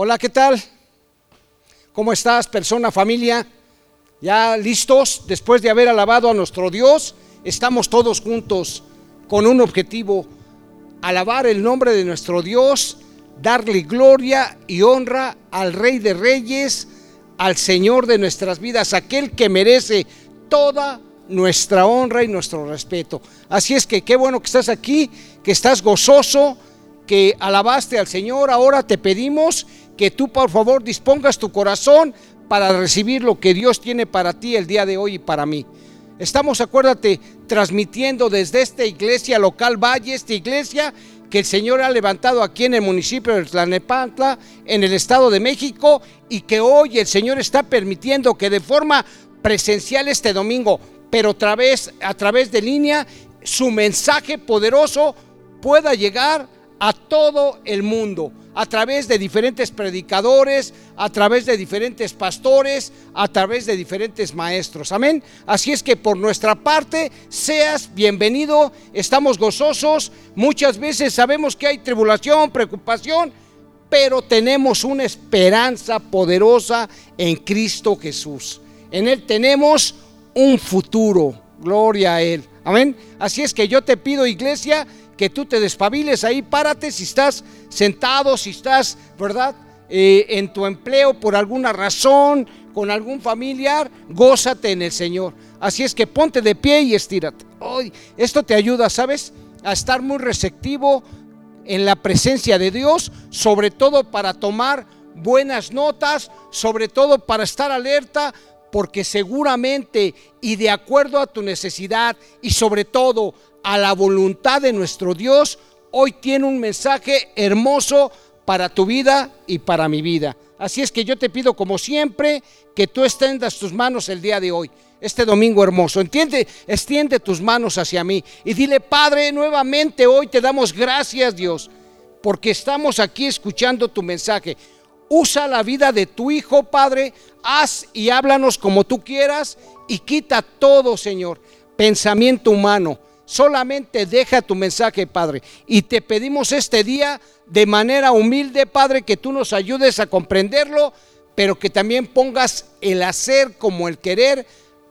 Hola, ¿qué tal? ¿Cómo estás, persona, familia? ¿Ya listos? Después de haber alabado a nuestro Dios, estamos todos juntos con un objetivo, alabar el nombre de nuestro Dios, darle gloria y honra al Rey de Reyes, al Señor de nuestras vidas, aquel que merece toda nuestra honra y nuestro respeto. Así es que qué bueno que estás aquí, que estás gozoso, que alabaste al Señor. Ahora te pedimos que tú por favor dispongas tu corazón para recibir lo que Dios tiene para ti el día de hoy y para mí. Estamos, acuérdate, transmitiendo desde esta iglesia local Valle, esta iglesia que el Señor ha levantado aquí en el municipio de Tlanepantla, en el Estado de México, y que hoy el Señor está permitiendo que de forma presencial este domingo, pero otra vez, a través de línea, su mensaje poderoso pueda llegar a todo el mundo a través de diferentes predicadores, a través de diferentes pastores, a través de diferentes maestros. Amén. Así es que por nuestra parte, seas bienvenido, estamos gozosos. Muchas veces sabemos que hay tribulación, preocupación, pero tenemos una esperanza poderosa en Cristo Jesús. En Él tenemos un futuro. Gloria a Él. Amén. Así es que yo te pido, iglesia, que tú te despabiles ahí, párate si estás sentado, si estás, ¿verdad? Eh, en tu empleo por alguna razón, con algún familiar, gózate en el Señor. Así es que ponte de pie y estírate. Hoy esto te ayuda, ¿sabes? A estar muy receptivo en la presencia de Dios, sobre todo para tomar buenas notas, sobre todo para estar alerta, porque seguramente y de acuerdo a tu necesidad y sobre todo a la voluntad de nuestro Dios, hoy tiene un mensaje hermoso para tu vida y para mi vida. Así es que yo te pido como siempre que tú extendas tus manos el día de hoy, este domingo hermoso. Entiende, extiende tus manos hacia mí y dile, Padre, nuevamente hoy te damos gracias, Dios, porque estamos aquí escuchando tu mensaje. Usa la vida de tu hijo, Padre, haz y háblanos como tú quieras y quita todo, Señor, pensamiento humano Solamente deja tu mensaje, Padre. Y te pedimos este día de manera humilde, Padre, que tú nos ayudes a comprenderlo, pero que también pongas el hacer como el querer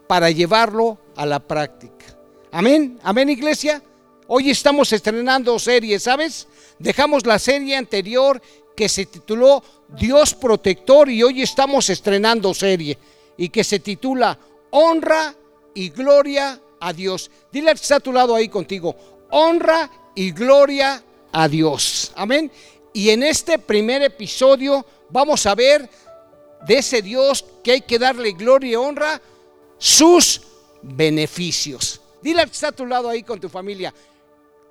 para llevarlo a la práctica. Amén, amén, iglesia. Hoy estamos estrenando serie, ¿sabes? Dejamos la serie anterior que se tituló Dios protector y hoy estamos estrenando serie y que se titula Honra y Gloria a Dios. Dile que está a tu lado ahí contigo, honra y gloria a Dios. Amén. Y en este primer episodio vamos a ver de ese Dios que hay que darle gloria y honra, sus beneficios. Dile que está a tu lado ahí con tu familia,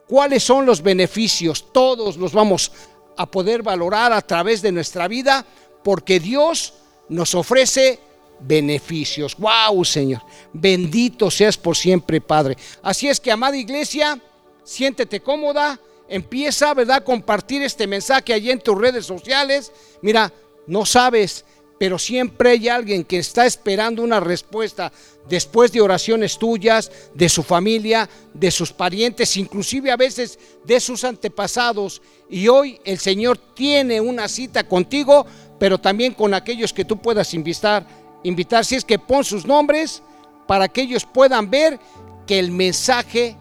cuáles son los beneficios. Todos los vamos a poder valorar a través de nuestra vida porque Dios nos ofrece beneficios. Wow, Señor. Bendito seas por siempre, Padre. Así es que, amada iglesia, siéntete cómoda, empieza, ¿verdad?, a compartir este mensaje allí en tus redes sociales. Mira, no sabes, pero siempre hay alguien que está esperando una respuesta después de oraciones tuyas, de su familia, de sus parientes, inclusive a veces de sus antepasados. Y hoy el Señor tiene una cita contigo, pero también con aquellos que tú puedas invitar invitar, si es que pon sus nombres para que ellos puedan ver que el mensaje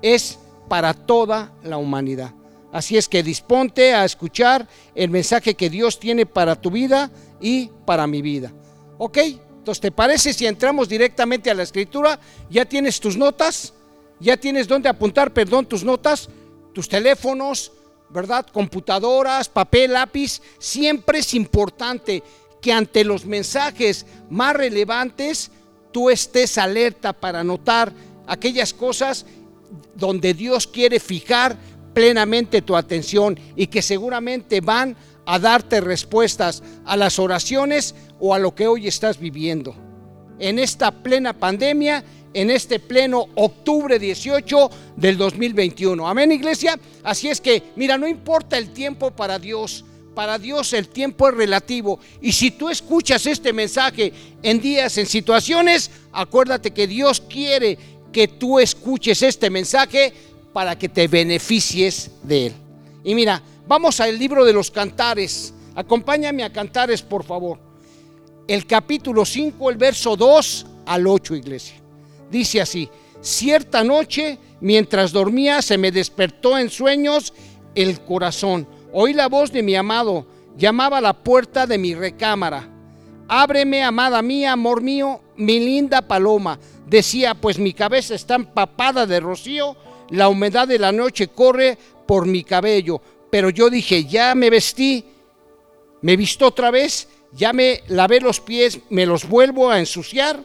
es para toda la humanidad. Así es que disponte a escuchar el mensaje que Dios tiene para tu vida y para mi vida. ¿Ok? Entonces, ¿te parece si entramos directamente a la escritura? ¿Ya tienes tus notas? ¿Ya tienes dónde apuntar, perdón, tus notas? Tus teléfonos, ¿verdad? Computadoras, papel, lápiz. Siempre es importante que ante los mensajes más relevantes tú estés alerta para notar aquellas cosas donde Dios quiere fijar plenamente tu atención y que seguramente van a darte respuestas a las oraciones o a lo que hoy estás viviendo. En esta plena pandemia, en este pleno octubre 18 del 2021. Amén, iglesia. Así es que, mira, no importa el tiempo para Dios. Para Dios el tiempo es relativo. Y si tú escuchas este mensaje en días, en situaciones, acuérdate que Dios quiere que tú escuches este mensaje para que te beneficies de él. Y mira, vamos al libro de los cantares. Acompáñame a Cantares, por favor. El capítulo 5, el verso 2 al 8, iglesia. Dice así, cierta noche, mientras dormía, se me despertó en sueños el corazón. Oí la voz de mi amado, llamaba a la puerta de mi recámara. Ábreme, amada mía, amor mío, mi linda paloma. Decía, pues mi cabeza está empapada de rocío, la humedad de la noche corre por mi cabello. Pero yo dije, ya me vestí, me visto otra vez, ya me lavé los pies, me los vuelvo a ensuciar.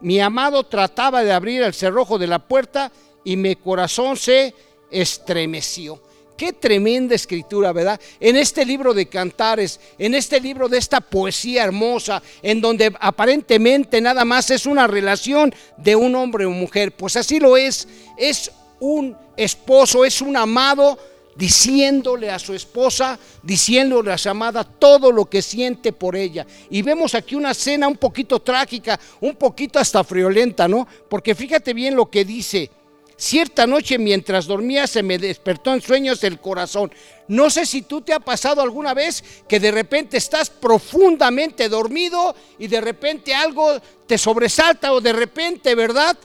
Mi amado trataba de abrir el cerrojo de la puerta y mi corazón se estremeció. Qué tremenda escritura, ¿verdad? En este libro de cantares, en este libro de esta poesía hermosa, en donde aparentemente nada más es una relación de un hombre o mujer, pues así lo es. Es un esposo, es un amado diciéndole a su esposa, diciéndole a su amada todo lo que siente por ella. Y vemos aquí una escena un poquito trágica, un poquito hasta friolenta, ¿no? Porque fíjate bien lo que dice. Cierta noche mientras dormía se me despertó en sueños el corazón. No sé si tú te ha pasado alguna vez que de repente estás profundamente dormido y de repente algo te sobresalta o de repente, ¿verdad?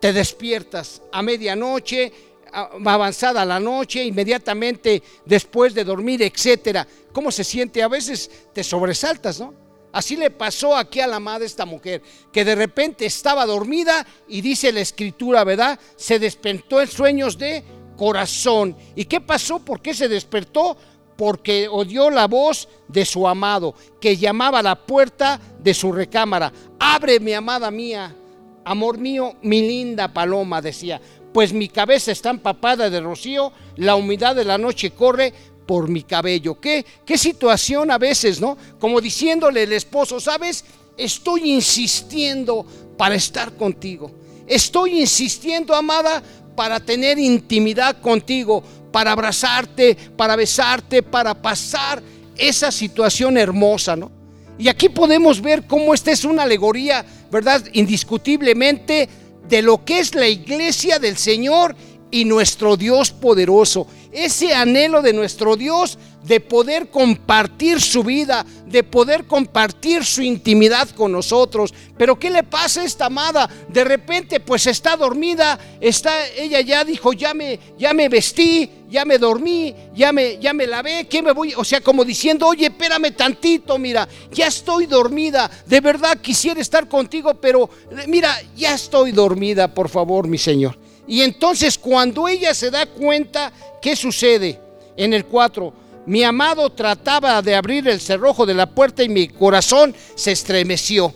Te despiertas a medianoche avanzada la noche, inmediatamente después de dormir, etcétera. ¿Cómo se siente? A veces te sobresaltas, ¿no? Así le pasó aquí a la madre esta mujer, que de repente estaba dormida y dice la escritura, ¿verdad? Se despertó en sueños de corazón. ¿Y qué pasó? ¿Por qué se despertó? Porque oyó la voz de su amado, que llamaba a la puerta de su recámara. Abre, mi amada mía, amor mío, mi linda paloma, decía pues mi cabeza está empapada de rocío, la humedad de la noche corre por mi cabello. ¿Qué, qué situación a veces, ¿no? Como diciéndole el esposo, ¿sabes? Estoy insistiendo para estar contigo. Estoy insistiendo, amada, para tener intimidad contigo, para abrazarte, para besarte, para pasar esa situación hermosa, ¿no? Y aquí podemos ver cómo esta es una alegoría, ¿verdad? Indiscutiblemente de lo que es la iglesia del Señor y nuestro Dios poderoso. Ese anhelo de nuestro Dios de poder compartir su vida, de poder compartir su intimidad con nosotros. Pero ¿qué le pasa a esta amada? De repente pues está dormida, está ella ya dijo, "Ya me ya me vestí, ya me dormí, ya me ya me lavé, ¿qué me voy?" O sea, como diciendo, "Oye, espérame tantito, mira, ya estoy dormida. De verdad quisiera estar contigo, pero mira, ya estoy dormida, por favor, mi Señor." Y entonces cuando ella se da cuenta, ¿qué sucede? En el 4 mi amado trataba de abrir el cerrojo de la puerta y mi corazón se estremeció.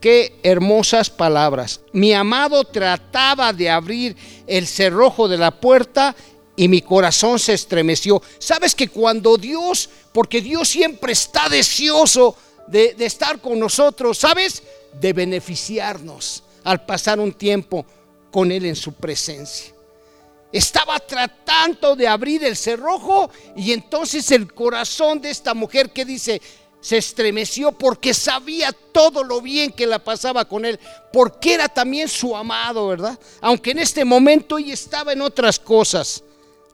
Qué hermosas palabras. Mi amado trataba de abrir el cerrojo de la puerta y mi corazón se estremeció. Sabes que cuando Dios, porque Dios siempre está deseoso de, de estar con nosotros, ¿sabes? De beneficiarnos al pasar un tiempo con Él en su presencia. Estaba tratando de abrir el cerrojo y entonces el corazón de esta mujer que dice, se estremeció porque sabía todo lo bien que la pasaba con él, porque era también su amado, ¿verdad? Aunque en este momento ella estaba en otras cosas.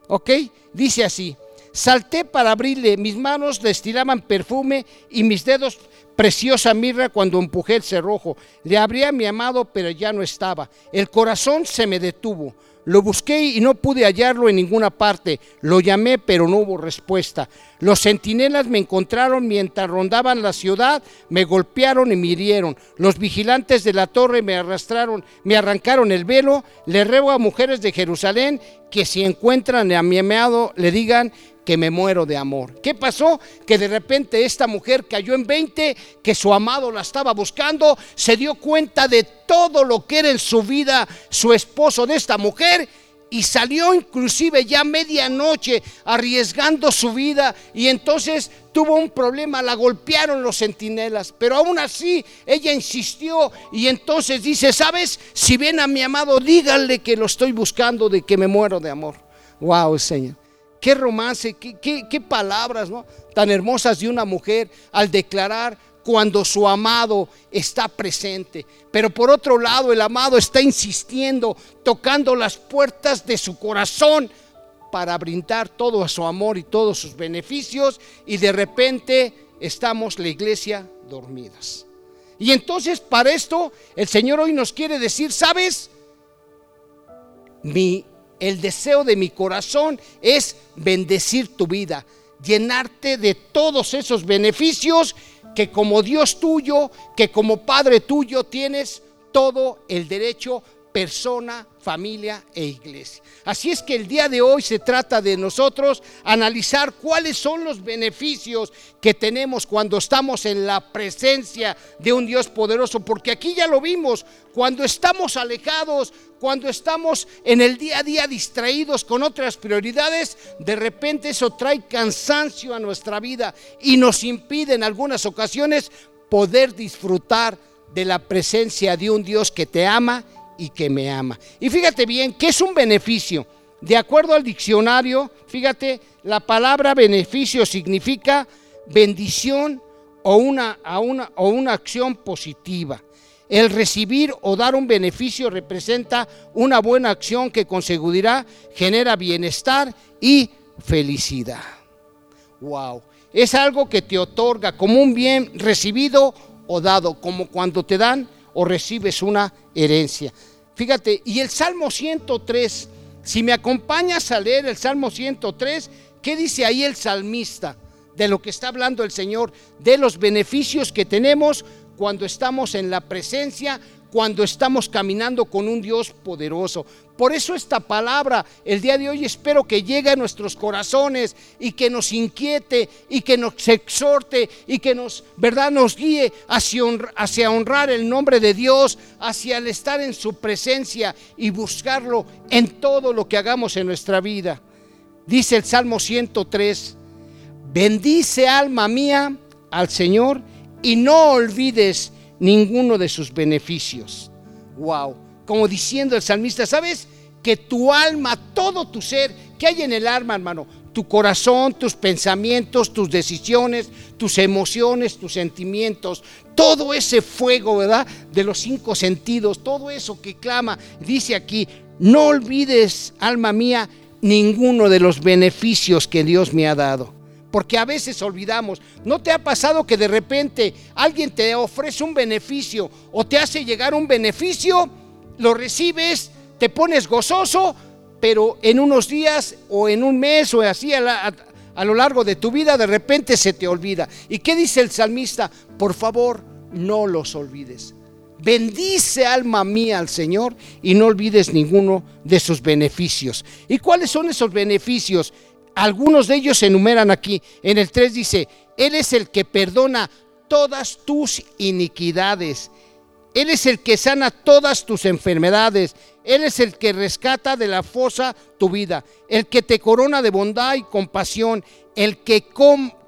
¿Ok? Dice así, salté para abrirle, mis manos destilaban perfume y mis dedos preciosa mirra cuando empujé el cerrojo. Le abrí a mi amado, pero ya no estaba. El corazón se me detuvo. Lo busqué y no pude hallarlo en ninguna parte. Lo llamé, pero no hubo respuesta. Los centinelas me encontraron mientras rondaban la ciudad, me golpearon y me hirieron. Los vigilantes de la torre me arrastraron, me arrancaron el velo. Le ruego a mujeres de Jerusalén que si encuentran a mi amado, le digan que me muero de amor. ¿Qué pasó? Que de repente esta mujer cayó en 20, que su amado la estaba buscando, se dio cuenta de todo lo que era en su vida su esposo de esta mujer y salió inclusive ya medianoche arriesgando su vida y entonces tuvo un problema, la golpearon los centinelas, pero aún así ella insistió y entonces dice, ¿sabes? Si ven a mi amado, díganle que lo estoy buscando, de que me muero de amor. Wow, Señor qué romance, qué, palabras ¿no? tan hermosas de una mujer al declarar cuando su amado está presente. Pero por otro lado, el amado está insistiendo, tocando las puertas de su corazón para brindar todo su amor y todos sus beneficios y de repente estamos la iglesia dormidas. Y entonces para esto el Señor hoy nos quiere decir, ¿sabes? Mi el deseo de mi corazón es bendecir tu vida, llenarte de todos esos beneficios que como Dios tuyo, que como Padre tuyo tienes todo el derecho persona, familia e iglesia. Así es que el día de hoy se trata de nosotros analizar cuáles son los beneficios que tenemos cuando estamos en la presencia de un Dios poderoso, porque aquí ya lo vimos, cuando estamos alejados, cuando estamos en el día a día distraídos con otras prioridades, de repente eso trae cansancio a nuestra vida y nos impide en algunas ocasiones poder disfrutar de la presencia de un Dios que te ama y que me ama. Y fíjate bien, ¿qué es un beneficio? De acuerdo al diccionario, fíjate, la palabra beneficio significa bendición o una, a una, o una acción positiva. El recibir o dar un beneficio representa una buena acción que con seguridad genera bienestar y felicidad. Wow, es algo que te otorga como un bien recibido o dado, como cuando te dan o recibes una herencia. Fíjate, y el Salmo 103, si me acompañas a leer el Salmo 103, ¿qué dice ahí el salmista? De lo que está hablando el Señor, de los beneficios que tenemos cuando estamos en la presencia cuando estamos caminando con un Dios poderoso. Por eso esta palabra el día de hoy espero que llegue a nuestros corazones y que nos inquiete y que nos exhorte y que nos, verdad, nos guíe hacia, hacia honrar el nombre de Dios, hacia el estar en su presencia y buscarlo en todo lo que hagamos en nuestra vida. Dice el Salmo 103, bendice alma mía al Señor y no olvides ninguno de sus beneficios. Wow, como diciendo el salmista, ¿sabes? Que tu alma, todo tu ser, que hay en el alma, hermano, tu corazón, tus pensamientos, tus decisiones, tus emociones, tus sentimientos, todo ese fuego, ¿verdad? De los cinco sentidos, todo eso que clama, dice aquí, no olvides, alma mía, ninguno de los beneficios que Dios me ha dado porque a veces olvidamos. ¿No te ha pasado que de repente alguien te ofrece un beneficio o te hace llegar un beneficio, lo recibes, te pones gozoso, pero en unos días o en un mes o así a, lo largo de tu vida de repente se te olvida? ¿Y qué dice el salmista? Por favor, no los olvides. Bendice alma mía al Señor y no olvides ninguno de sus beneficios. ¿Y cuáles son esos beneficios? Algunos de ellos se enumeran aquí. En el 3 dice, Él es el que perdona todas tus iniquidades. Él es el que sana todas tus enfermedades. Él es el que rescata de la fosa tu vida. El que te corona de bondad y compasión. El que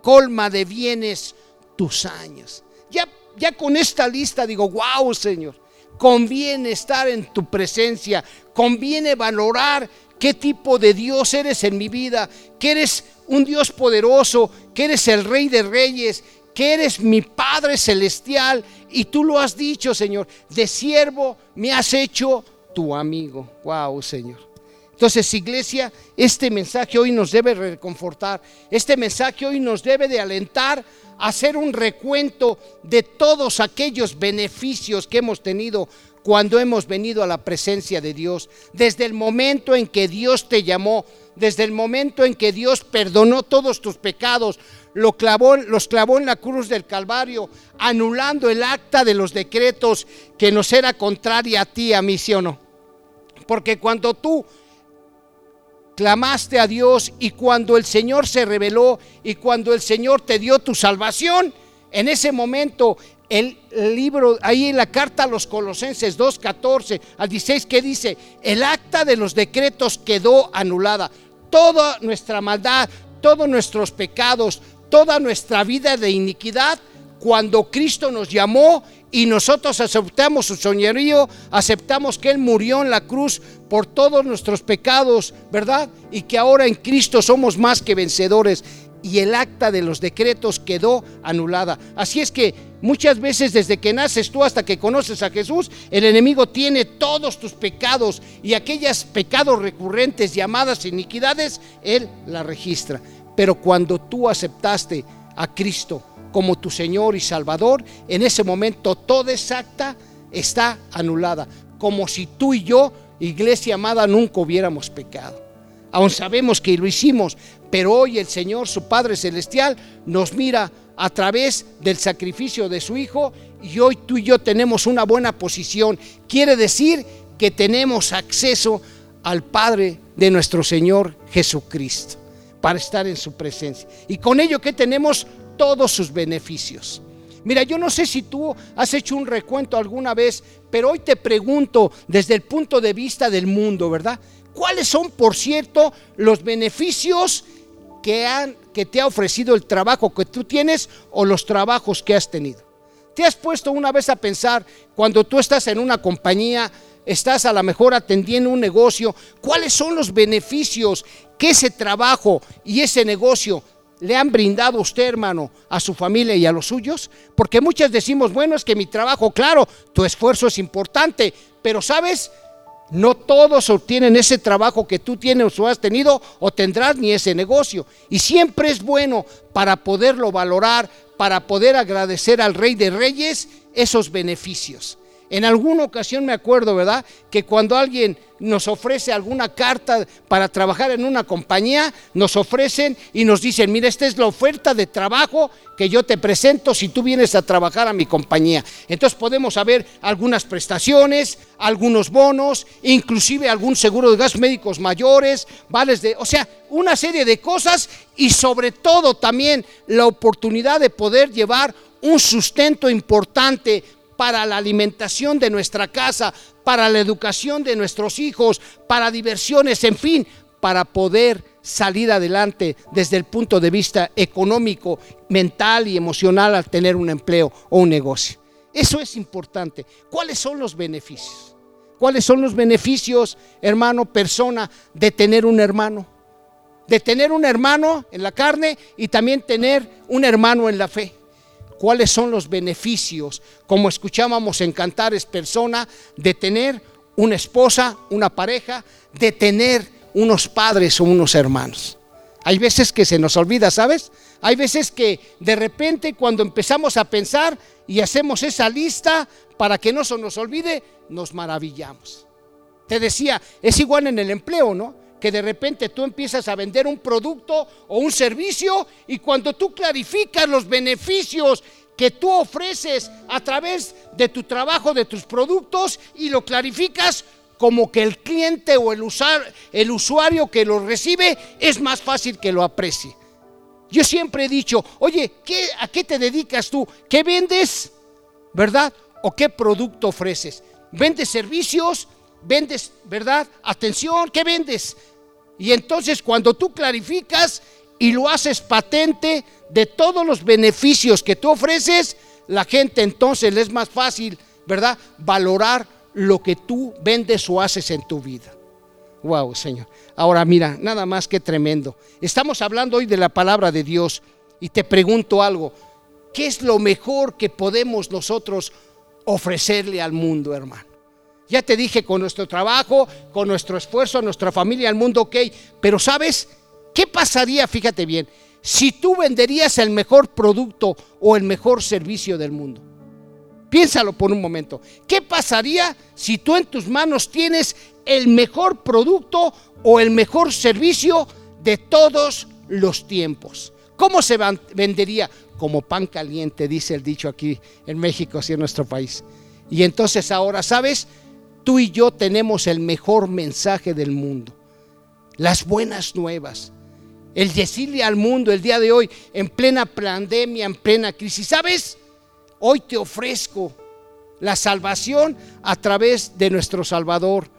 colma de bienes tus años. Ya, ya con esta lista digo, wow Señor, conviene estar en tu presencia. Conviene valorar qué tipo de Dios eres en mi vida, que eres un Dios poderoso, que eres el Rey de Reyes, que eres mi Padre Celestial. Y tú lo has dicho, Señor, de siervo me has hecho tu amigo. Wow, Señor. Entonces, iglesia, este mensaje hoy nos debe reconfortar, este mensaje hoy nos debe de alentar a hacer un recuento de todos aquellos beneficios que hemos tenido cuando hemos venido a la presencia de Dios, desde el momento en que Dios te llamó, desde el momento en que Dios perdonó todos tus pecados, lo clavó, los clavó en la cruz del Calvario, anulando el acta de los decretos que nos era contraria a ti, a mí, ¿sí o no? Porque cuando tú clamaste a Dios y cuando el Señor se reveló y cuando el Señor te dio tu salvación, en ese momento el libro, ahí en la carta a los Colosenses 2, 14 al 16, que dice, el acta de los decretos quedó anulada. Toda nuestra maldad, todos nuestros pecados, toda nuestra vida de iniquidad, cuando Cristo nos llamó y nosotros aceptamos su soñerío, aceptamos que Él murió en la cruz por todos nuestros pecados, ¿verdad? Y que ahora en Cristo somos más que vencedores. y el acta de los decretos quedó anulada. Así es que muchas veces desde que naces tú hasta que conoces a Jesús, el enemigo tiene todos tus pecados y aquellas pecados recurrentes llamadas iniquidades, él la registra. Pero cuando tú aceptaste a Cristo como tu Señor y Salvador, en ese momento toda esa acta está anulada, como si tú y yo, iglesia amada, nunca hubiéramos pecado. Aún sabemos que lo hicimos, pero hoy el Señor, su Padre Celestial, nos mira a través del sacrificio de su Hijo y hoy tú y yo tenemos una buena posición. Quiere decir que tenemos acceso al Padre de nuestro Señor Jesucristo para estar en su presencia. Y con ello que tenemos todos sus beneficios. Mira, yo no sé si tú has hecho un recuento alguna vez, pero hoy te pregunto desde el punto de vista del mundo, ¿verdad? ¿Cuáles son, por cierto, los beneficios que, han, que te ha ofrecido el trabajo que tú tienes o los trabajos que has tenido. ¿Te has puesto una vez a pensar cuando tú estás en una compañía, estás a lo mejor atendiendo un negocio, cuáles son los beneficios que ese trabajo y ese negocio le han brindado a usted, hermano, a su familia y a los suyos? Porque muchas decimos, bueno, es que mi trabajo, claro, tu esfuerzo es importante, pero sabes, no todos obtienen ese trabajo que tú tienes o has tenido o tendrás ni ese negocio. Y siempre es bueno para poderlo valorar, para poder agradecer al Rey de Reyes esos beneficios. En alguna ocasión me acuerdo, ¿verdad? Que cuando alguien nos ofrece alguna carta para trabajar en una compañía, nos ofrecen y nos dicen, mira, esta es la oferta de trabajo que yo te presento si tú vienes a trabajar a mi compañía. Entonces podemos saber algunas prestaciones, algunos bonos, inclusive algún seguro de gastos médicos mayores, vales de, o sea, una serie de cosas y sobre todo también la oportunidad de poder llevar un sustento importante para la alimentación de nuestra casa, para la educación de nuestros hijos, para diversiones, en fin, para poder salir adelante desde el punto de vista económico, mental y emocional al tener un empleo o un negocio. Eso es importante. ¿Cuáles son los beneficios? ¿Cuáles son los beneficios, hermano, persona, de tener un hermano? De tener un hermano en la carne y también tener un hermano en la fe cuáles son los beneficios, como escuchábamos en Cantares Persona, de tener una esposa, una pareja, de tener unos padres o unos hermanos. Hay veces que se nos olvida, ¿sabes? Hay veces que de repente cuando empezamos a pensar y hacemos esa lista para que no se nos olvide, nos maravillamos. Te decía, es igual en el empleo, ¿no? Que de repente tú empiezas a vender un producto o un servicio y cuando tú clarificas los beneficios que tú ofreces a través de tu trabajo, de tus productos y lo clarificas como que el cliente o el, el usuario que lo recibe es más fácil que lo aprecie. Yo siempre he dicho, oye, ¿qué, ¿a qué te dedicas tú? ¿Qué vendes? ¿Verdad? ¿O qué producto ofreces? ¿Vendes servicios? Vendes, ¿verdad? Atención, ¿qué vendes? Y entonces cuando tú clarificas y lo haces patente de todos los beneficios que tú ofreces, la gente entonces le es más fácil, ¿verdad? Valorar lo que tú vendes o haces en tu vida. Wow, Señor. Ahora mira, nada más que tremendo. Estamos hablando hoy de la palabra de Dios y te pregunto algo. ¿Qué es lo mejor que podemos nosotros ofrecerle al mundo, hermano? Ya te dije, con nuestro trabajo, con nuestro esfuerzo, nuestra familia, el mundo, ok. Pero ¿sabes qué pasaría? Fíjate bien, si tú venderías el mejor producto o el mejor servicio del mundo. Piénsalo por un momento. ¿Qué pasaría si tú en tus manos tienes el mejor producto o el mejor servicio de todos los tiempos? ¿Cómo se vendería? Como pan caliente, dice el dicho aquí en México, así en nuestro país. Y entonces ahora, ¿sabes? Tú y yo tenemos el mejor mensaje del mundo. Las buenas nuevas. El decirle al mundo el día de hoy, en plena pandemia, en plena crisis. ¿Sabes? Hoy te ofrezco la salvación a través de nuestro Salvador,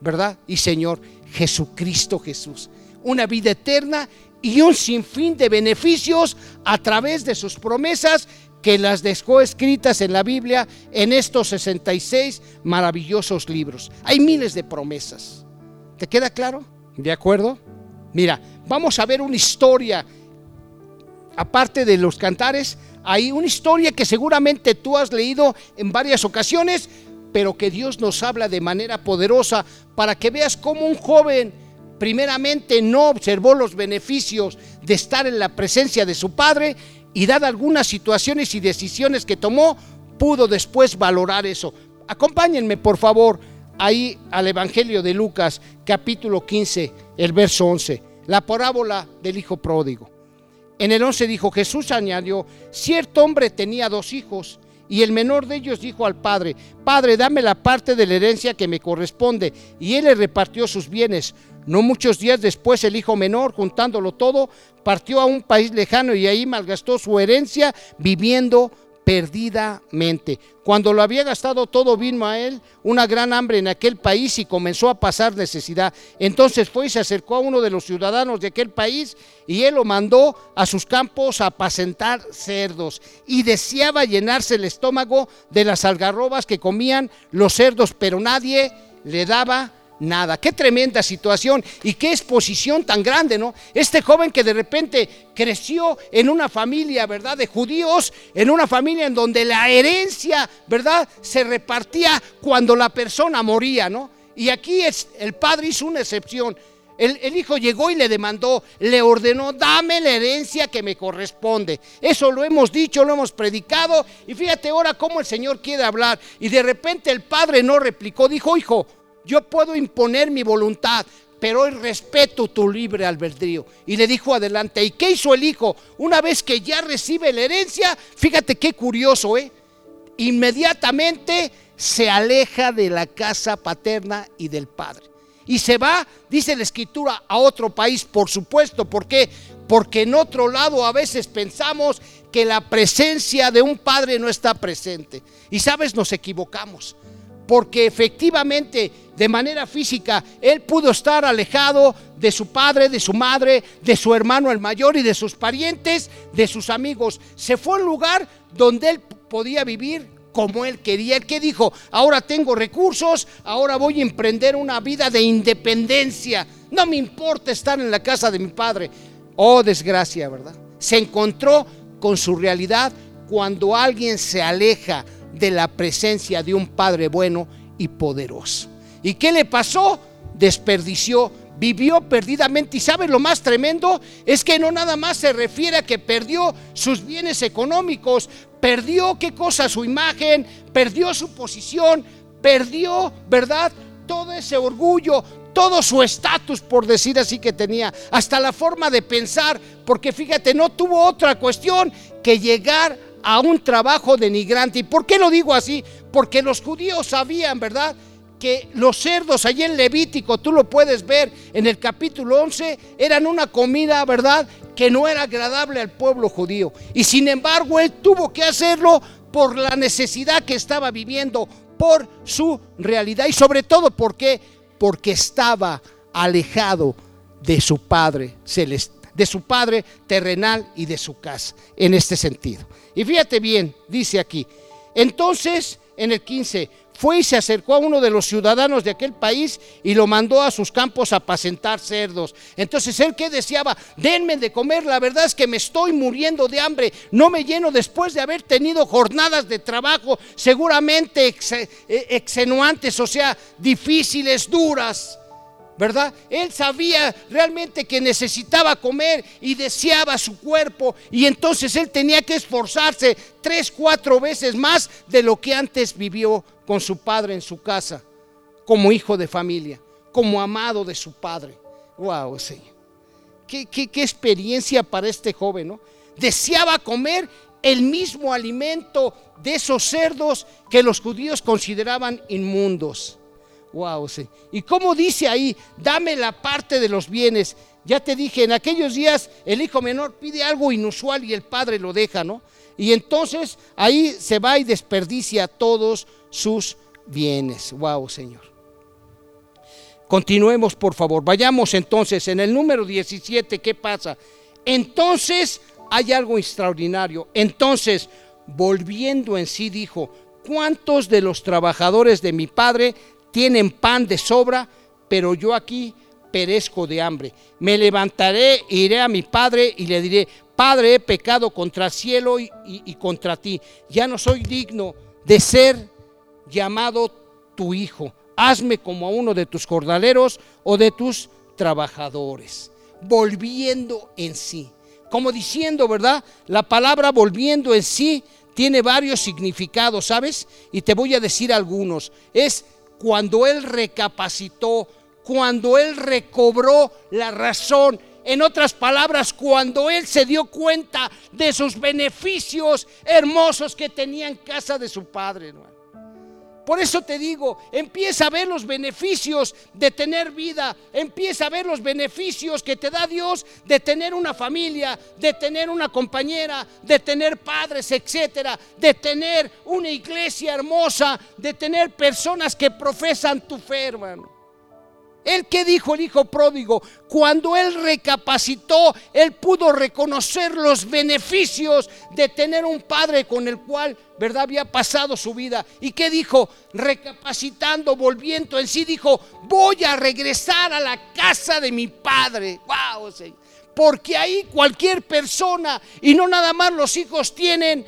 ¿verdad? Y Señor Jesucristo Jesús. Una vida eterna y un sinfín de beneficios a través de sus promesas que las dejó escritas en la Biblia en estos 66 maravillosos libros. Hay miles de promesas. ¿Te queda claro? ¿De acuerdo? Mira, vamos a ver una historia aparte de los cantares, hay una historia que seguramente tú has leído en varias ocasiones, pero que Dios nos habla de manera poderosa para que veas cómo un joven primeramente no observó los beneficios de estar en la presencia de su padre y dadas algunas situaciones y decisiones que tomó, pudo después valorar eso. Acompáñenme por favor ahí al Evangelio de Lucas capítulo 15, el verso 11, la parábola del hijo pródigo. En el 11 dijo, Jesús añadió, cierto hombre tenía dos hijos y el menor de ellos dijo al padre, Padre, dame la parte de la herencia que me corresponde. Y él le repartió sus bienes. No muchos días después el hijo menor, juntándolo todo, partió a un país lejano y ahí malgastó su herencia viviendo perdidamente. Cuando lo había gastado todo, vino a él una gran hambre en aquel país y comenzó a pasar necesidad. Entonces fue y se acercó a uno de los ciudadanos de aquel país y él lo mandó a sus campos a apacentar cerdos y deseaba llenarse el estómago de las algarrobas que comían los cerdos, pero nadie le daba nada. Qué tremenda situación y qué exposición tan grande, ¿no? Este joven que de repente creció en una familia, ¿verdad? De judíos, en una familia en donde la herencia, ¿verdad? Se repartía cuando la persona moría, ¿no? Y aquí es, el padre hizo una excepción. El, el, hijo llegó y le demandó, le ordenó, dame la herencia que me corresponde. Eso lo hemos dicho, lo hemos predicado. Y fíjate ahora cómo el Señor quiere hablar. Y de repente el padre no replicó, dijo, hijo, yo puedo imponer mi voluntad, pero hoy respeto tu libre albedrío. Y le dijo adelante, ¿y qué hizo el hijo? Una vez que ya recibe la herencia, fíjate qué curioso, ¿eh? Inmediatamente se aleja de la casa paterna y del padre. Y se va, dice la escritura, a otro país, por supuesto. ¿Por qué? Porque en otro lado a veces pensamos que la presencia de un padre no está presente. Y sabes, nos equivocamos porque efectivamente de manera física él pudo estar alejado de su padre, de su madre, de su hermano el mayor y de sus parientes, de sus amigos. Se fue a un lugar donde él podía vivir como él quería. El que dijo, ahora tengo recursos, ahora voy a emprender una vida de independencia. No me importa estar en la casa de mi padre. Oh, desgracia, ¿verdad? Se encontró con su realidad cuando alguien se aleja de la presencia de un Padre bueno y poderoso. ¿Y qué le pasó? Desperdició, vivió perdidamente. Y sabe lo más tremendo es que no nada más se refiere a que perdió sus bienes económicos, perdió qué cosa, su imagen, perdió su posición, perdió, ¿verdad? Todo ese orgullo, todo su estatus, por decir así, que tenía, hasta la forma de pensar, porque fíjate, no tuvo otra cuestión que llegar a un trabajo denigrante. ¿Y por qué lo digo así? Porque los judíos sabían, ¿verdad? que los cerdos allí en Levítico, tú lo puedes ver en el capítulo 11, eran una comida, ¿verdad?, que no era agradable al pueblo judío. Y sin embargo, él tuvo que hacerlo por la necesidad que estaba viviendo, por su realidad y sobre todo, ¿por qué? Porque estaba alejado de su Padre celestial de su padre terrenal y de su casa, en este sentido. Y fíjate bien, dice aquí, entonces en el 15, fue y se acercó a uno de los ciudadanos de aquel país y lo mandó a sus campos a apacentar cerdos. Entonces él que deseaba, denme de comer, la verdad es que me estoy muriendo de hambre, no me lleno después de haber tenido jornadas de trabajo seguramente eh, extenuantes, o sea, difíciles, duras. ¿Verdad? Él sabía realmente que necesitaba comer y deseaba su cuerpo y entonces él tenía que esforzarse tres, cuatro veces más de lo que antes vivió con su padre en su casa, como hijo de familia, como amado de su padre. Wow, Señor. Qué, experiencia para este joven, ¿no? Deseaba comer el mismo alimento de esos cerdos que los judíos consideraban inmundos. Wow, sí. ¿Y cómo dice ahí? Dame la parte de los bienes. Ya te dije, en aquellos días el hijo menor pide algo inusual y el padre lo deja, ¿no? Y entonces ahí se va y desperdicia todos sus bienes. Wow, Señor. Continuemos, por favor. Vayamos entonces en el número 17, ¿qué pasa? Entonces hay algo extraordinario. Entonces, volviendo en sí, dijo, ¿cuántos de los trabajadores de mi padre tienen pan de sobra, pero yo aquí perezco de hambre. Me levantaré, iré a mi padre y le diré, Padre, he pecado contra el cielo y, y contra ti. Ya no soy digno de ser llamado tu hijo. Hazme como a uno de tus cordaleros o de tus trabajadores. Volviendo en sí. Como diciendo, ¿verdad? La palabra volviendo en sí tiene varios significados, ¿sabes? Y te voy a decir algunos. Es cuando él recapacitó, cuando él recobró la razón. En otras palabras, cuando él se dio cuenta de sus beneficios hermosos que tenía en casa de su padre. Por eso te digo, empieza a ver los beneficios de tener vida, empieza a ver los beneficios que te da Dios de tener una familia, de tener una compañera, de tener padres, etcétera, de tener una iglesia hermosa, de tener personas que profesan tu fe, hermano. ¿El que dijo el hijo pródigo? Cuando él recapacitó, él pudo reconocer los beneficios de tener un padre con el cual, ¿verdad?, había pasado su vida. ¿Y qué dijo? Recapacitando, volviendo en sí, dijo, voy a regresar a la casa de mi padre. ¡Wow! Porque ahí cualquier persona, y no nada más los hijos tienen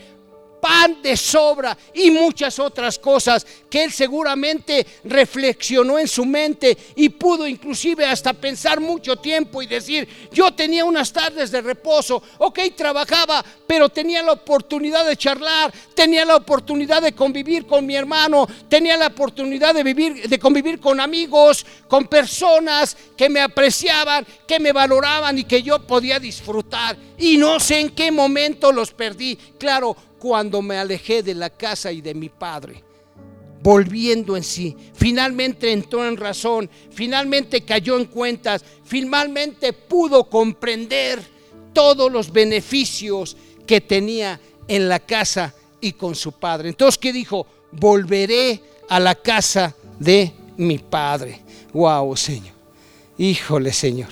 pan de sobra y muchas otras cosas que él seguramente reflexionó en su mente y pudo inclusive hasta pensar mucho tiempo y decir, yo tenía unas tardes de reposo, ok, trabajaba, pero tenía la oportunidad de charlar, tenía la oportunidad de convivir con mi hermano, tenía la oportunidad de vivir, de convivir con amigos, con personas que me apreciaban, que me valoraban y que yo podía disfrutar. Y no sé en qué momento los perdí. Claro, cuando me alejé de la casa y de mi padre, volviendo en sí. Finalmente entró en razón, finalmente cayó en cuentas, finalmente pudo comprender todos los beneficios que tenía en la casa y con su padre. Entonces, ¿qué dijo? Volveré a la casa de mi padre. Wow, Señor. Híjole, Señor.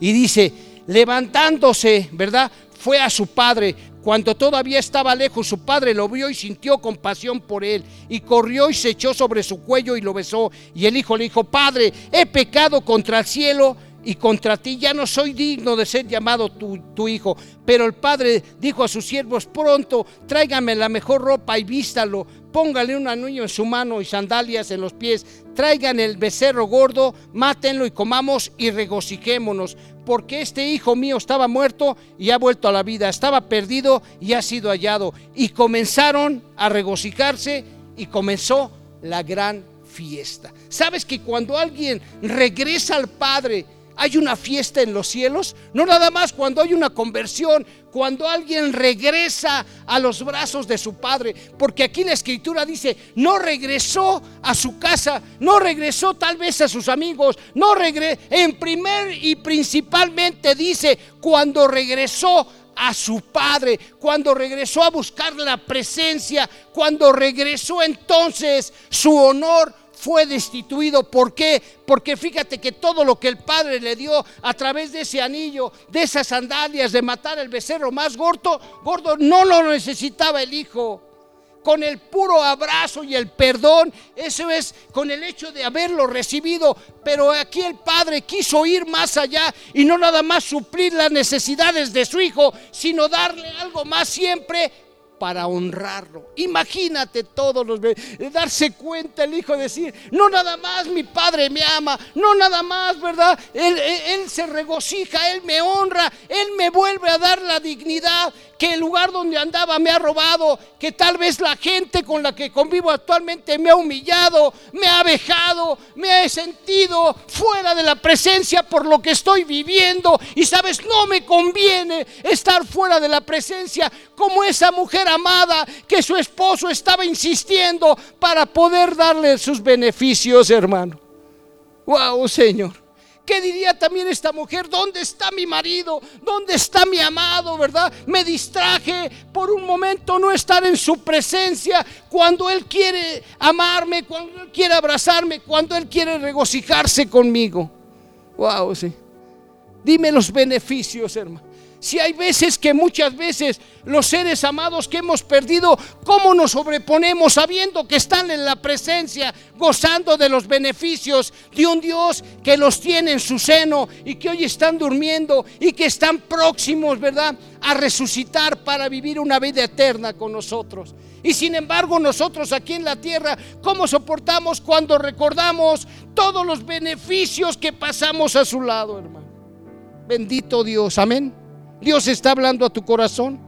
Y dice, levantándose, ¿verdad? Fue a su padre, cuando todavía estaba lejos, su padre lo vio y sintió compasión por él, y corrió y se echó sobre su cuello y lo besó. Y el hijo le dijo, Padre, he pecado contra el cielo y contra ti, ya no soy digno de ser llamado tu, hijo. Pero el padre dijo a sus siervos, pronto, tráigame la mejor ropa y vístalo, póngale un anillo en su mano y sandalias en los pies, traigan el becerro gordo, mátenlo y comamos y regocijémonos porque este hijo mío estaba muerto y ha vuelto a la vida, estaba perdido y ha sido hallado. Y comenzaron a regocijarse y comenzó la gran fiesta. ¿Sabes que cuando alguien regresa al Padre, hay una fiesta en los cielos? No nada más cuando hay una conversión, cuando alguien regresa a los brazos de su padre, porque aquí la escritura dice, no regresó a su casa, no regresó tal vez a sus amigos, no regresó, en primer y principalmente dice, cuando regresó a su padre, cuando regresó a buscar la presencia, cuando regresó entonces su honor fue destituido. ¿Por qué? Porque fíjate que todo lo que el Padre le dio a través de ese anillo, de esas sandalias, de matar el becerro más gordo, gordo no lo necesitaba el Hijo con el puro abrazo y el perdón, eso es con el hecho de haberlo recibido, pero aquí el Padre quiso ir más allá y no nada más suplir las necesidades de su hijo, sino darle algo más siempre para honrarlo. Imagínate todos los darse cuenta el hijo decir, no nada más mi padre me ama, no nada más, ¿verdad? Él, él, se regocija, él me honra, él me vuelve a dar la dignidad que el lugar donde andaba me ha robado, que tal vez la gente con la que convivo actualmente me ha humillado, me ha vejado, me he sentido fuera de la presencia por lo que estoy viviendo y sabes, no me conviene estar fuera de la presencia como esa mujer amada que su esposo estaba insistiendo para poder darle sus beneficios, hermano. Wow, Señor. ¿Qué diría también esta mujer? ¿Dónde está mi marido? ¿Dónde está mi amado? ¿Verdad? Me distraje por un momento no estar en su presencia cuando Él quiere amarme, cuando Él quiere abrazarme, cuando Él quiere regocijarse conmigo. Wow, sí. Dime los beneficios, hermano. Si hay veces que muchas veces los seres amados que hemos perdido, ¿cómo nos sobreponemos sabiendo que están en la presencia, gozando de los beneficios de un Dios que los tiene en su seno y que hoy están durmiendo y que están próximos, ¿verdad?, a resucitar para vivir una vida eterna con nosotros. Y sin embargo nosotros aquí en la tierra, ¿cómo soportamos cuando recordamos todos los beneficios que pasamos a su lado, hermano? Bendito Dios, amén. Dios está hablando a tu corazón.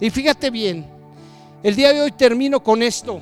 Y fíjate bien, el día de hoy termino con esto,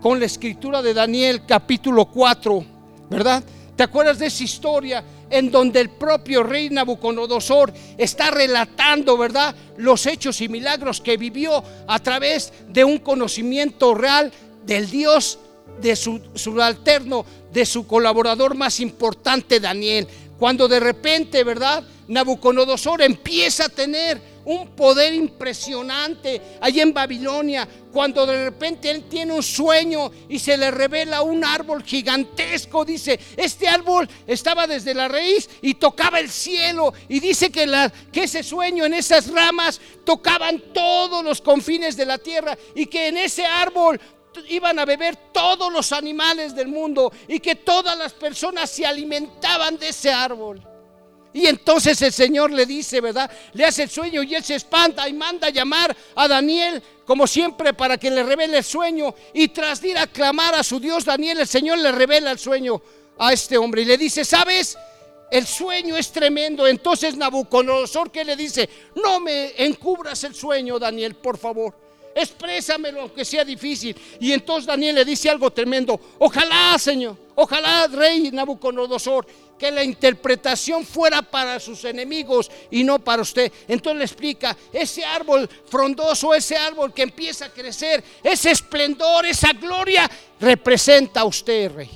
con la escritura de Daniel capítulo 4, ¿verdad? ¿Te acuerdas de esa historia en donde el propio rey Nabucodonosor está relatando, ¿verdad? Los hechos y milagros que vivió a través de un conocimiento real del Dios de su, su alterno, de su colaborador más importante, Daniel. Cuando de repente, ¿verdad? Nabucodonosor empieza a tener un poder impresionante allí en Babilonia, cuando de repente él tiene un sueño y se le revela un árbol gigantesco, dice, este árbol estaba desde la raíz y tocaba el cielo, y dice que, la, que ese sueño en esas ramas tocaban todos los confines de la tierra y que en ese árbol iban a beber todos los animales del mundo y que todas las personas se alimentaban de ese árbol. Y entonces el Señor le dice, ¿verdad? Le hace el sueño y él se espanta y manda a llamar a Daniel, como siempre, para que le revele el sueño. Y tras ir a clamar a su Dios, Daniel, el Señor le revela el sueño a este hombre y le dice, ¿sabes? El sueño es tremendo. Entonces Nabucodonosor, ¿qué le dice? No me encubras el sueño, Daniel, por favor. Exprésamelo, aunque sea difícil. Y entonces Daniel le dice algo tremendo. Ojalá, Señor, ojalá, rey Nabucodonosor, que la interpretación fuera para sus enemigos y no para usted. Entonces le explica, ese árbol frondoso, ese árbol que empieza a crecer, ese esplendor, esa gloria, representa a usted, rey.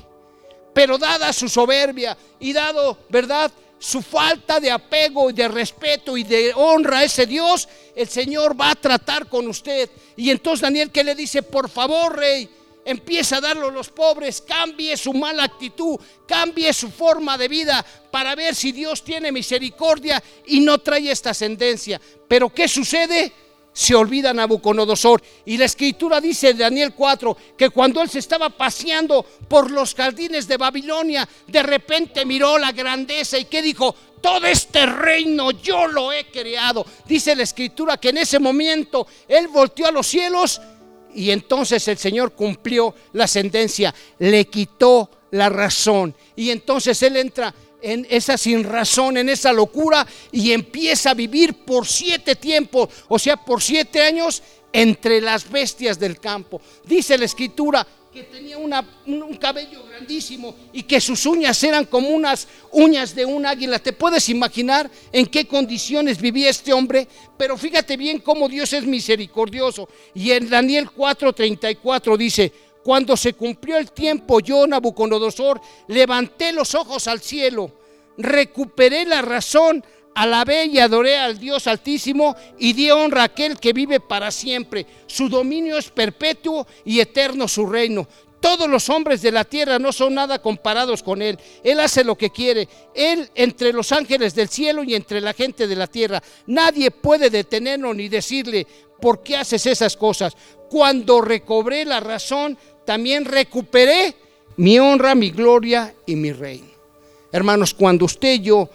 Pero dada su soberbia y dado, ¿verdad? su falta de apego y de respeto y de honra a ese Dios, el Señor va a tratar con usted. Y entonces Daniel que le dice, por favor, rey, empieza a darlo a los pobres, cambie su mala actitud, cambie su forma de vida para ver si Dios tiene misericordia y no trae esta ascendencia. Pero ¿qué sucede? Se olvida Nabucodonosor. Y la escritura dice en Daniel 4 que cuando él se estaba paseando por los jardines de Babilonia, de repente miró la grandeza y que dijo, todo este reino yo lo he creado. Dice la escritura que en ese momento él volteó a los cielos y entonces el Señor cumplió la sentencia, le quitó la razón. Y entonces él entra en esa sin razón, en esa locura y empieza a vivir por siete tiempos, o sea, por siete años entre las bestias del campo. Dice la escritura que tenía un cabello grandísimo y que sus uñas eran como unas uñas de un águila. ¿Te puedes imaginar en qué condiciones vivía este hombre? Pero fíjate bien cómo Dios es misericordioso. Y en Daniel 4:34 dice, cuando se cumplió el tiempo, yo, Nabucodonosor, levanté los ojos al cielo, recuperé la razón, alabé y adoré al Dios Altísimo y di honra a aquel que vive para siempre. Su dominio es perpetuo y eterno su reino. Todos los hombres de la tierra no son nada comparados con Él. Él hace lo que quiere. Él entre los ángeles del cielo y entre la gente de la tierra. Nadie puede detenerlo ni decirle, ¿por qué haces esas cosas? Cuando recobré la razón, también recuperé mi honra, mi gloria y mi reino. Hermanos, cuando usted y yo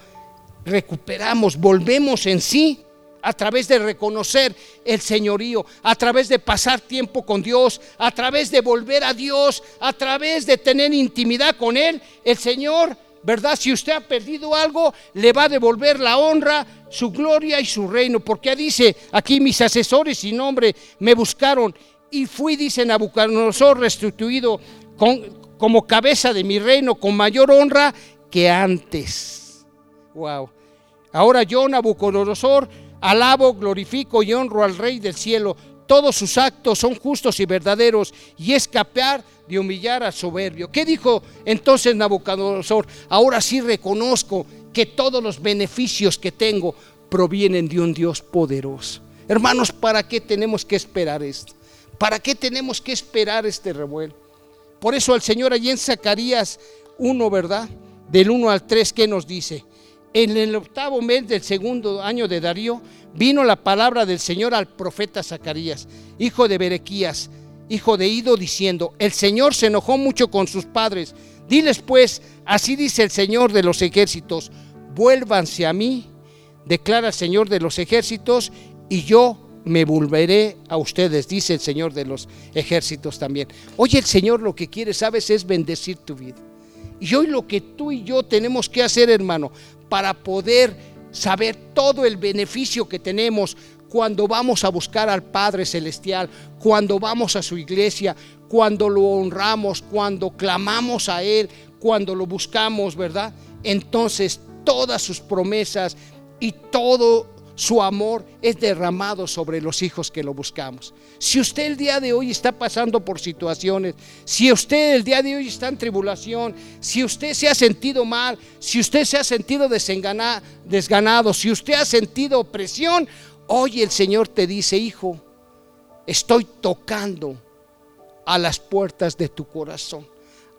recuperamos, volvemos en sí a través de reconocer el señorío, a través de pasar tiempo con Dios, a través de volver a Dios, a través de tener intimidad con Él, el Señor, ¿verdad? Si usted ha perdido algo, le va a devolver la honra, su gloria y su reino, porque dice aquí mis asesores y nombre me buscaron y fui, dice Nabucodonosor, restituido como cabeza de mi reino con mayor honra que antes. Wow. Ahora yo, Nabucodonosor, alabo, glorifico y honro al Rey del cielo. Todos sus actos son justos y verdaderos y escapar de humillar al soberbio. ¿Qué dijo entonces Nabucodonosor? Ahora sí reconozco que todos los beneficios que tengo provienen de un Dios poderoso. Hermanos, ¿para qué tenemos que esperar esto? ¿Para qué tenemos que esperar este revuelo? Por eso el Señor allí en Zacarías 1, ¿verdad? Del 1 al 3, ¿qué nos dice? En el octavo mes del segundo año de Darío, vino la palabra del Señor al profeta Zacarías, hijo de Berequías, hijo de Ido, diciendo, el Señor se enojó mucho con sus padres. Diles pues, así dice el Señor de los ejércitos, vuélvanse a mí, declara el Señor de los ejércitos, y yo me volveré a ustedes, dice el Señor de los ejércitos también. Oye, el Señor lo que quiere, sabes, es bendecir tu vida. Y hoy lo que tú y yo tenemos que hacer, hermano, para poder saber todo el beneficio que tenemos cuando vamos a buscar al Padre Celestial, cuando vamos a su iglesia, cuando lo honramos, cuando clamamos a Él, cuando lo buscamos, ¿verdad? Entonces todas sus promesas y todo su amor es derramado sobre los hijos que lo buscamos. Si usted el día de hoy está pasando por situaciones, si usted el día de hoy está en tribulación, si usted se ha sentido mal, si usted se ha sentido desganado, si usted ha sentido opresión, hoy el Señor te dice, hijo, estoy tocando a las puertas de tu corazón.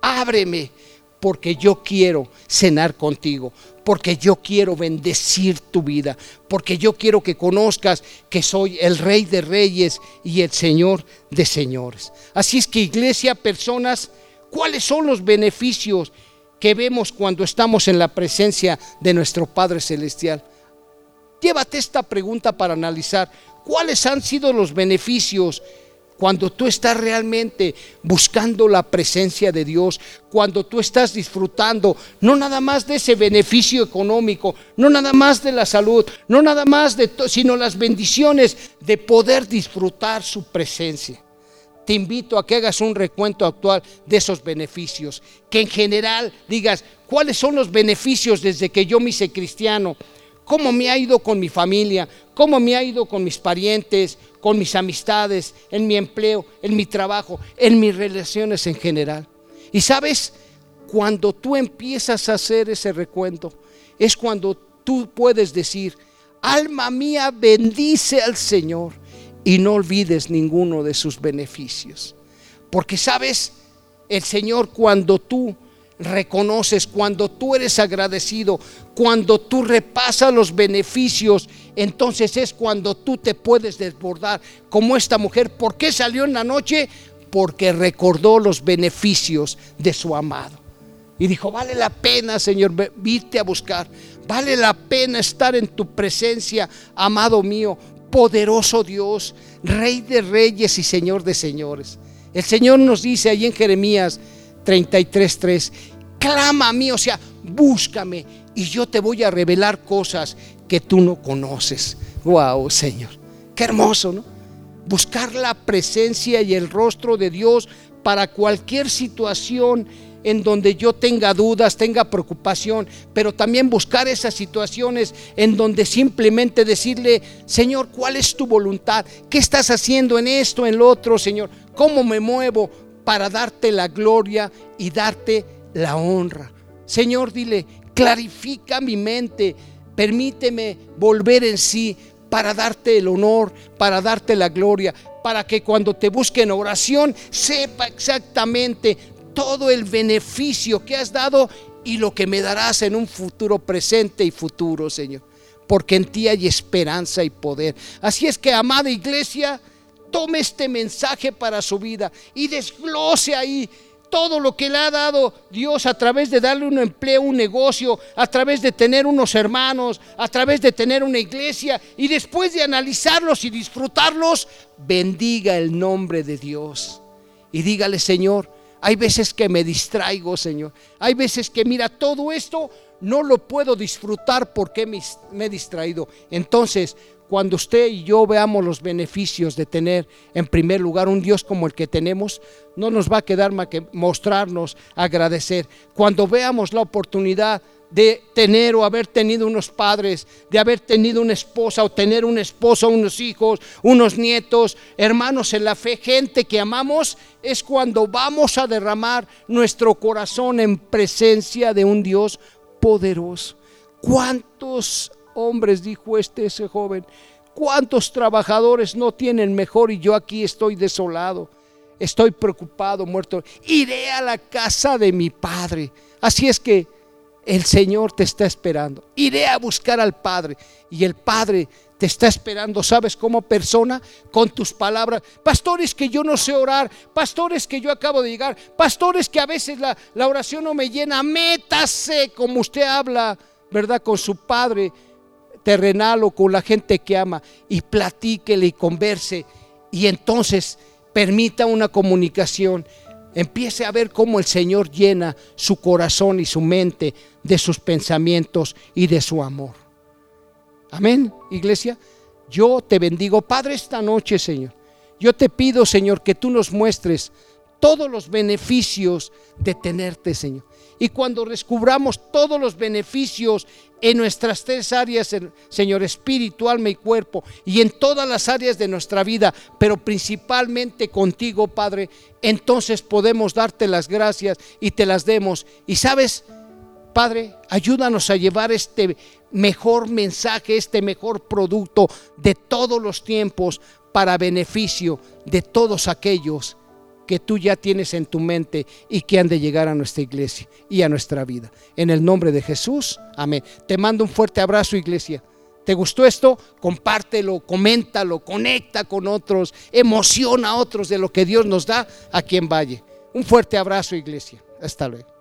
Ábreme porque yo quiero cenar contigo, porque yo quiero bendecir tu vida, porque yo quiero que conozcas que soy el rey de reyes y el señor de señores. Así es que iglesia, personas, ¿cuáles son los beneficios que vemos cuando estamos en la presencia de nuestro Padre Celestial? Llévate esta pregunta para analizar. ¿Cuáles han sido los beneficios cuando tú estás realmente buscando la presencia de Dios, cuando tú estás disfrutando no nada más de ese beneficio económico, no nada más de la salud, no nada más de sino las bendiciones de poder disfrutar su presencia. Te invito a que hagas un recuento actual de esos beneficios, que en general digas, ¿cuáles son los beneficios desde que yo me hice cristiano? Cómo me ha ido con mi familia, cómo me ha ido con mis parientes, con mis amistades, en mi empleo, en mi trabajo, en mis relaciones en general. Y sabes, cuando tú empiezas a hacer ese recuento, es cuando tú puedes decir, alma mía, bendice al Señor y no olvides ninguno de sus beneficios. Porque sabes, el Señor cuando tú reconoces, cuando tú eres agradecido, cuando tú repasas los beneficios, entonces es cuando tú te puedes desbordar como esta mujer. ¿Por qué salió en la noche? Porque recordó los beneficios de su amado. Y dijo, vale la pena, Señor, viste a buscar. Vale la pena estar en tu presencia, amado mío, poderoso Dios, Rey de reyes y Señor de señores. El Señor nos dice ahí en Jeremías 33.3, clama a mí, o sea, búscame y yo te voy a revelar cosas que tú no conoces. Wow, Señor. Qué hermoso, ¿no? Buscar la presencia y el rostro de Dios para cualquier situación en donde yo tenga dudas, tenga preocupación, pero también buscar esas situaciones en donde simplemente decirle, Señor, ¿cuál es tu voluntad? ¿Qué estás haciendo en esto, en lo otro, Señor? ¿Cómo me muevo para darte la gloria y darte la honra? Señor, dile, clarifica mi mente, permíteme volver en sí para darte el honor, para darte la gloria, para que cuando te busque en oración sepa exactamente todo el beneficio que has dado y lo que me darás en un futuro presente y futuro, Señor. Porque en ti hay esperanza y poder. Así es que, amada iglesia, tome este mensaje para su vida y desglose ahí todo lo que le ha dado Dios a través de darle un empleo, un negocio, a través de tener unos hermanos, a través de tener una iglesia y después de analizarlos y disfrutarlos, bendiga el nombre de Dios. Y dígale, Señor, hay veces que me distraigo, Señor. Hay veces que, mira, todo esto no lo puedo disfrutar porque me, he distraído. Entonces, cuando usted y yo veamos los beneficios de tener en primer lugar un Dios como el que tenemos, no nos va a quedar más que mostrarnos, agradecer. Cuando veamos la oportunidad de tener o haber tenido unos padres, de haber tenido una esposa o tener un esposo, unos hijos, unos nietos, hermanos en la fe, gente que amamos, es cuando vamos a derramar nuestro corazón en presencia de un Dios poderoso. ¿Cuántos hombres, dijo este ese joven, ¿cuántos trabajadores no tienen mejor y yo aquí estoy desolado? Estoy preocupado, muerto. Iré a la casa de mi padre. Así es que el Señor te está esperando. Iré a buscar al Padre y el Padre te está esperando, ¿sabes? Como persona, con tus palabras. Pastores que yo no sé orar, pastores que yo acabo de llegar, pastores que a veces la, la oración no me llena, métase como usted habla, ¿verdad? Con su Padre terrenal o con la gente que ama y platíquele y converse y entonces permita una comunicación. Empiece a ver cómo el Señor llena su corazón y su mente de sus pensamientos y de su amor. Amén, iglesia. Yo te bendigo, Padre, esta noche, Señor. Yo te pido, Señor, que tú nos muestres todos los beneficios de tenerte, Señor. Y cuando descubramos todos los beneficios en nuestras tres áreas, Señor, espíritu, alma y cuerpo, y en todas las áreas de nuestra vida, pero principalmente contigo, Padre, entonces podemos darte las gracias y te las demos. Y sabes, Padre, ayúdanos a llevar este mejor mensaje, este mejor producto de todos los tiempos para beneficio de todos aquellos que tú ya tienes en tu mente y que han de llegar a nuestra iglesia y a nuestra vida. En el nombre de Jesús, amén. Te mando un fuerte abrazo, iglesia. ¿Te gustó esto? Compártelo, coméntalo, conecta con otros, emociona a otros de lo que Dios nos da aquí en Valle. Un fuerte abrazo, iglesia. Hasta luego.